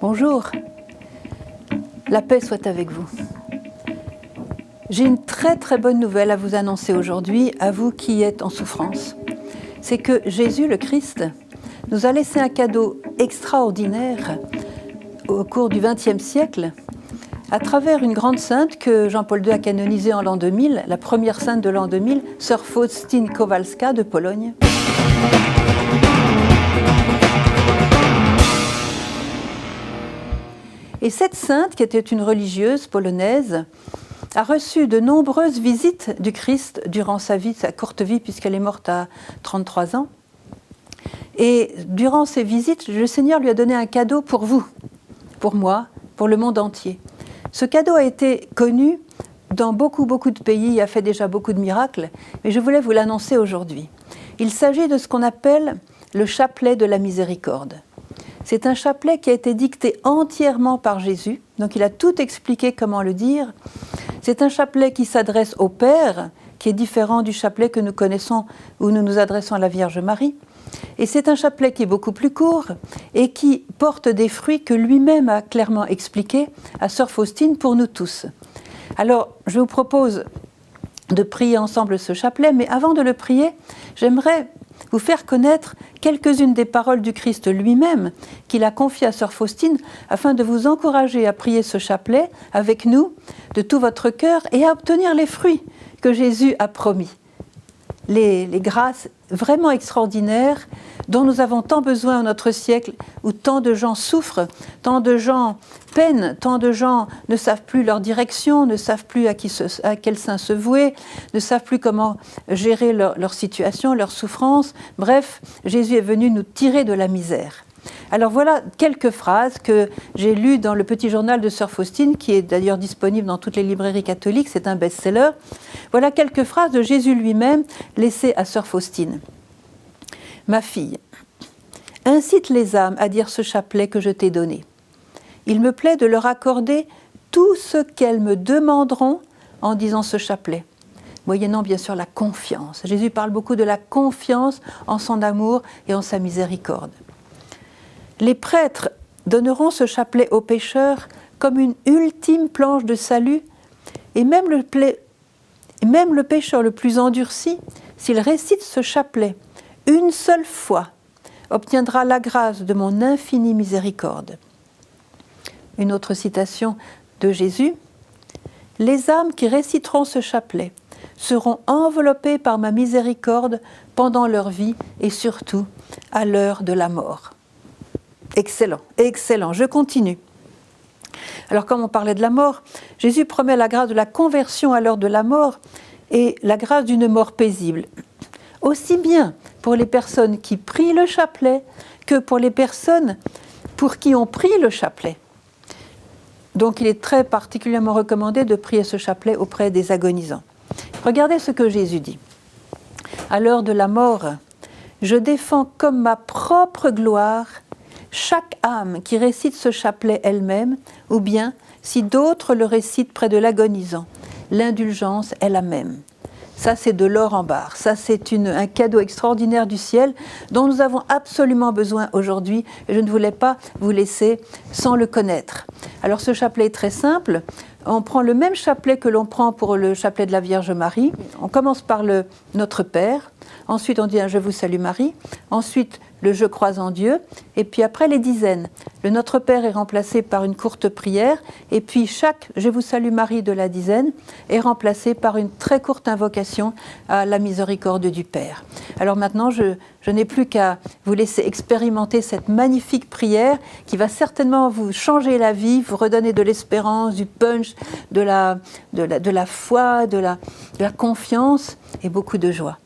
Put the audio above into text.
Bonjour, la paix soit avec vous. J'ai une très très bonne nouvelle à vous annoncer aujourd'hui, à vous qui êtes en souffrance. C'est que Jésus le Christ nous a laissé un cadeau extraordinaire au cours du XXe siècle à travers une grande sainte que Jean-Paul II a canonisée en l'an 2000, la première sainte de l'an 2000, sœur Faustine Kowalska de Pologne. Et cette sainte, qui était une religieuse polonaise, a reçu de nombreuses visites du Christ durant sa vie, sa courte vie, puisqu'elle est morte à 33 ans. Et durant ces visites, le Seigneur lui a donné un cadeau pour vous, pour moi, pour le monde entier. Ce cadeau a été connu dans beaucoup, beaucoup de pays, il a fait déjà beaucoup de miracles, mais je voulais vous l'annoncer aujourd'hui. Il s'agit de ce qu'on appelle le chapelet de la miséricorde. C'est un chapelet qui a été dicté entièrement par Jésus, donc il a tout expliqué comment le dire. C'est un chapelet qui s'adresse au Père, qui est différent du chapelet que nous connaissons où nous nous adressons à la Vierge Marie. Et c'est un chapelet qui est beaucoup plus court et qui porte des fruits que lui-même a clairement expliqués à Sœur Faustine pour nous tous. Alors, je vous propose de prier ensemble ce chapelet, mais avant de le prier, j'aimerais vous faire connaître quelques-unes des paroles du Christ lui-même qu'il a confiées à Sœur Faustine afin de vous encourager à prier ce chapelet avec nous de tout votre cœur et à obtenir les fruits que Jésus a promis les, grâces vraiment extraordinaires dont nous avons tant besoin dans notre siècle, où tant de gens souffrent, tant de gens peinent, tant de gens ne savent plus leur direction, ne savent plus à, qui à quel sein se vouer, ne savent plus comment gérer leur, leur situation, leur souffrance. Bref, Jésus est venu nous tirer de la misère. Alors voilà quelques phrases que j'ai lues dans le petit journal de Sœur Faustine, qui est d'ailleurs disponible dans toutes les librairies catholiques, c'est un best-seller. Voilà quelques phrases de Jésus lui-même laissées à Sœur Faustine. Ma fille, incite les âmes à dire ce chapelet que je t'ai donné. Il me plaît de leur accorder tout ce qu'elles me demanderont en disant ce chapelet moyennant bien sûr la confiance. Jésus parle beaucoup de la confiance en son amour et en sa miséricorde. Les prêtres donneront ce chapelet aux pécheurs comme une ultime planche de salut, et même le, le pécheur le plus endurci, s'il récite ce chapelet une seule fois, obtiendra la grâce de mon infinie miséricorde. Une autre citation de Jésus. Les âmes qui réciteront ce chapelet seront enveloppées par ma miséricorde pendant leur vie et surtout à l'heure de la mort. Excellent, excellent. Je continue. Alors comme on parlait de la mort, Jésus promet la grâce de la conversion à l'heure de la mort et la grâce d'une mort paisible. Aussi bien pour les personnes qui prient le chapelet que pour les personnes pour qui on prie le chapelet. Donc il est très particulièrement recommandé de prier ce chapelet auprès des agonisants. Regardez ce que Jésus dit. À l'heure de la mort, je défends comme ma propre gloire chaque âme qui récite ce chapelet elle-même, ou bien si d'autres le récitent près de l'agonisant. L'indulgence est la même. Ça, c'est de l'or en barre. Ça, c'est un cadeau extraordinaire du ciel dont nous avons absolument besoin aujourd'hui. Je ne voulais pas vous laisser sans le connaître. Alors, ce chapelet est très simple. On prend le même chapelet que l'on prend pour le chapelet de la Vierge Marie. On commence par le Notre Père. Ensuite, on dit un Je vous salue Marie. Ensuite, le Je crois en Dieu, et puis après les dizaines. Le Notre Père est remplacé par une courte prière, et puis chaque Je vous salue Marie de la dizaine est remplacé par une très courte invocation à la miséricorde du Père. Alors maintenant, je, n'ai plus qu'à vous laisser expérimenter cette magnifique prière qui va certainement vous changer la vie, vous redonner de l'espérance, du punch, de la, foi, de la confiance et beaucoup de joie.